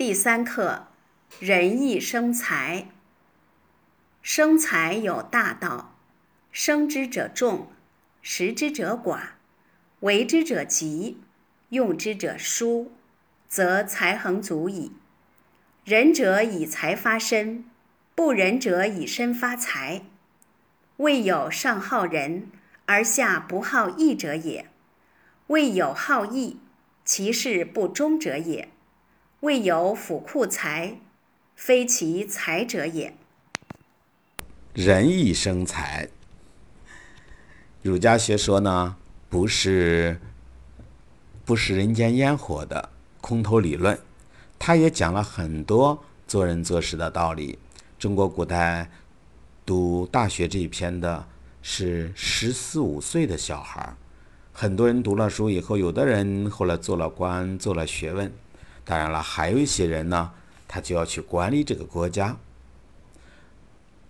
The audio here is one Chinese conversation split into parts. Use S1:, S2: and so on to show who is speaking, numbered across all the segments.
S1: 第三课：仁义生财。生财有大道，生之者众，食之者寡，为之者急，用之者疏，则财恒足矣。仁者以财发身，不仁者以身发财。未有上好仁而下不好义者也；未有好义，其事不忠者也；未有府库财，非其财者也。
S2: 仁义生财。儒家学说呢，不是不食人间烟火的空头理论，他也讲了很多做人做事的道理。中国古代。读大学这一篇的是十四五岁的小孩儿，很多人读了书以后，有的人后来做了官，做了学问，当然了，还有一些人呢，他就要去管理这个国家，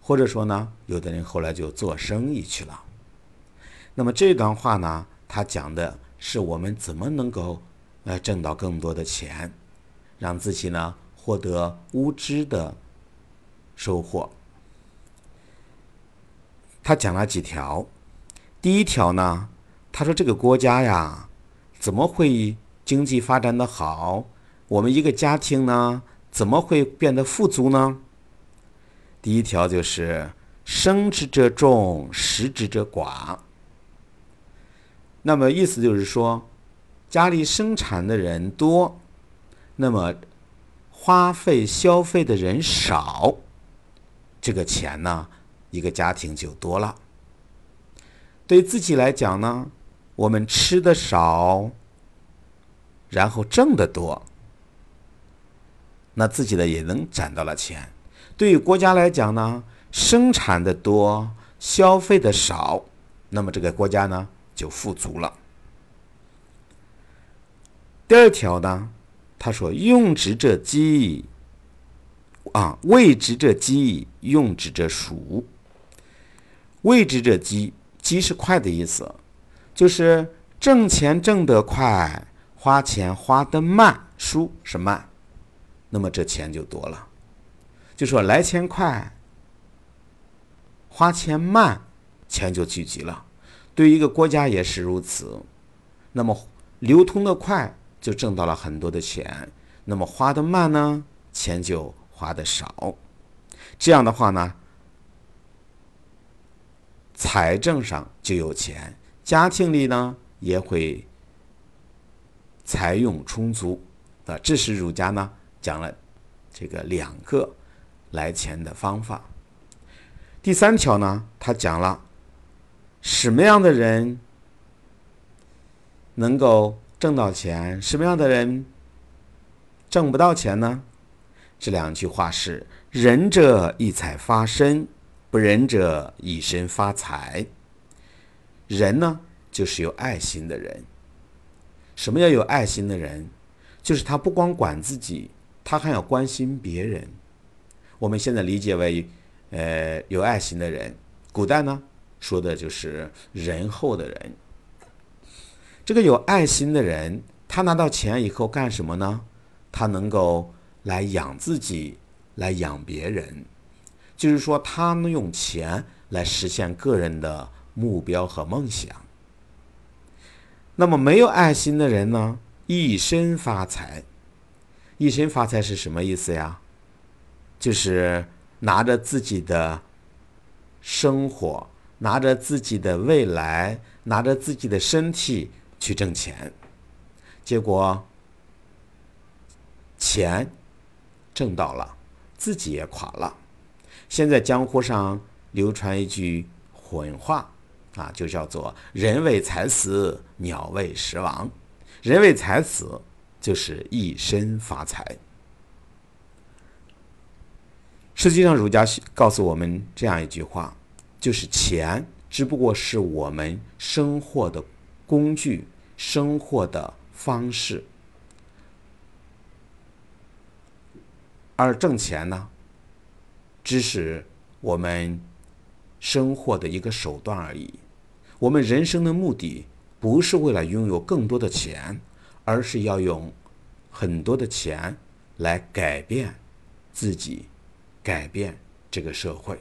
S2: 或者说呢，有的人后来就做生意去了。那么这段话呢，他讲的是我们怎么能够呃挣到更多的钱，让自己呢获得无知的收获。他讲了几条，第一条呢，他说这个国家呀，怎么会经济发展的好？我们一个家庭呢，怎么会变得富足呢？第一条就是生之者众，食之者寡。那么意思就是说，家里生产的人多，那么花费消费的人少，这个钱呢？一个家庭就多了。对自己来讲呢，我们吃的少，然后挣的多，那自己的也能攒到了钱。对于国家来讲呢，生产的多，消费的少，那么这个国家呢就富足了。第二条呢，他说：“用之者饥，啊，未之者饥，用之者熟。”未之者急，急是快的意思，就是挣钱挣得快，花钱花得慢，输是慢，那么这钱就多了。就说来钱快，花钱慢，钱就聚集了。对于一个国家也是如此，那么流通的快，就挣到了很多的钱；那么花的慢呢，钱就花的少。这样的话呢？财政上就有钱，家庭里呢也会财用充足啊。这是儒家呢讲了这个两个来钱的方法。第三条呢，他讲了什么样的人能够挣到钱，什么样的人挣不到钱呢？这两句话是：仁者以财发身。不仁者以身发财。人呢，就是有爱心的人。什么叫有爱心的人？就是他不光管自己，他还要关心别人。我们现在理解为，呃，有爱心的人。古代呢，说的就是仁厚的人。这个有爱心的人，他拿到钱以后干什么呢？他能够来养自己，来养别人。就是说，他能用钱来实现个人的目标和梦想。那么，没有爱心的人呢？一身发财，一身发财是什么意思呀？就是拿着自己的生活，拿着自己的未来，拿着自己的身体去挣钱，结果钱挣到了，自己也垮了。现在江湖上流传一句混话，啊，就叫做“人为财死，鸟为食亡”。人为财死，就是一身发财。实际上，儒家告诉我们这样一句话，就是钱只不过是我们生活的工具、生活的方式，而挣钱呢？只是我们生活的一个手段而已。我们人生的目的不是为了拥有更多的钱，而是要用很多的钱来改变自己，改变这个社会。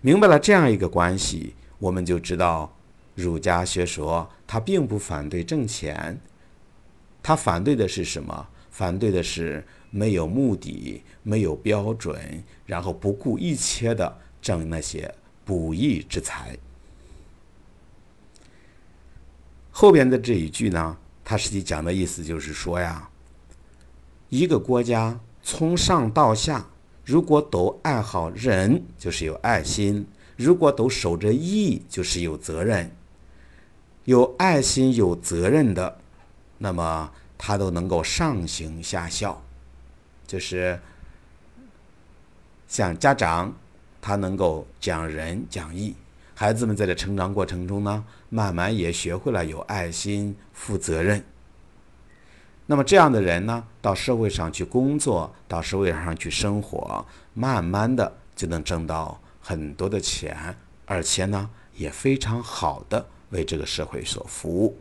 S2: 明白了这样一个关系，我们就知道，儒家学说它并不反对挣钱，它反对的是什么？反对的是没有目的、没有标准，然后不顾一切的挣那些不义之财。后边的这一句呢，它实际讲的意思就是说呀，一个国家从上到下。如果都爱好人，就是有爱心；如果都守着义，就是有责任。有爱心、有责任的，那么他都能够上行下效。就是像家长，他能够讲仁讲义，孩子们在这成长过程中呢，慢慢也学会了有爱心、负责任。那么这样的人呢，到社会上去工作，到社会上去生活，慢慢的就能挣到很多的钱，而且呢，也非常好的为这个社会所服务。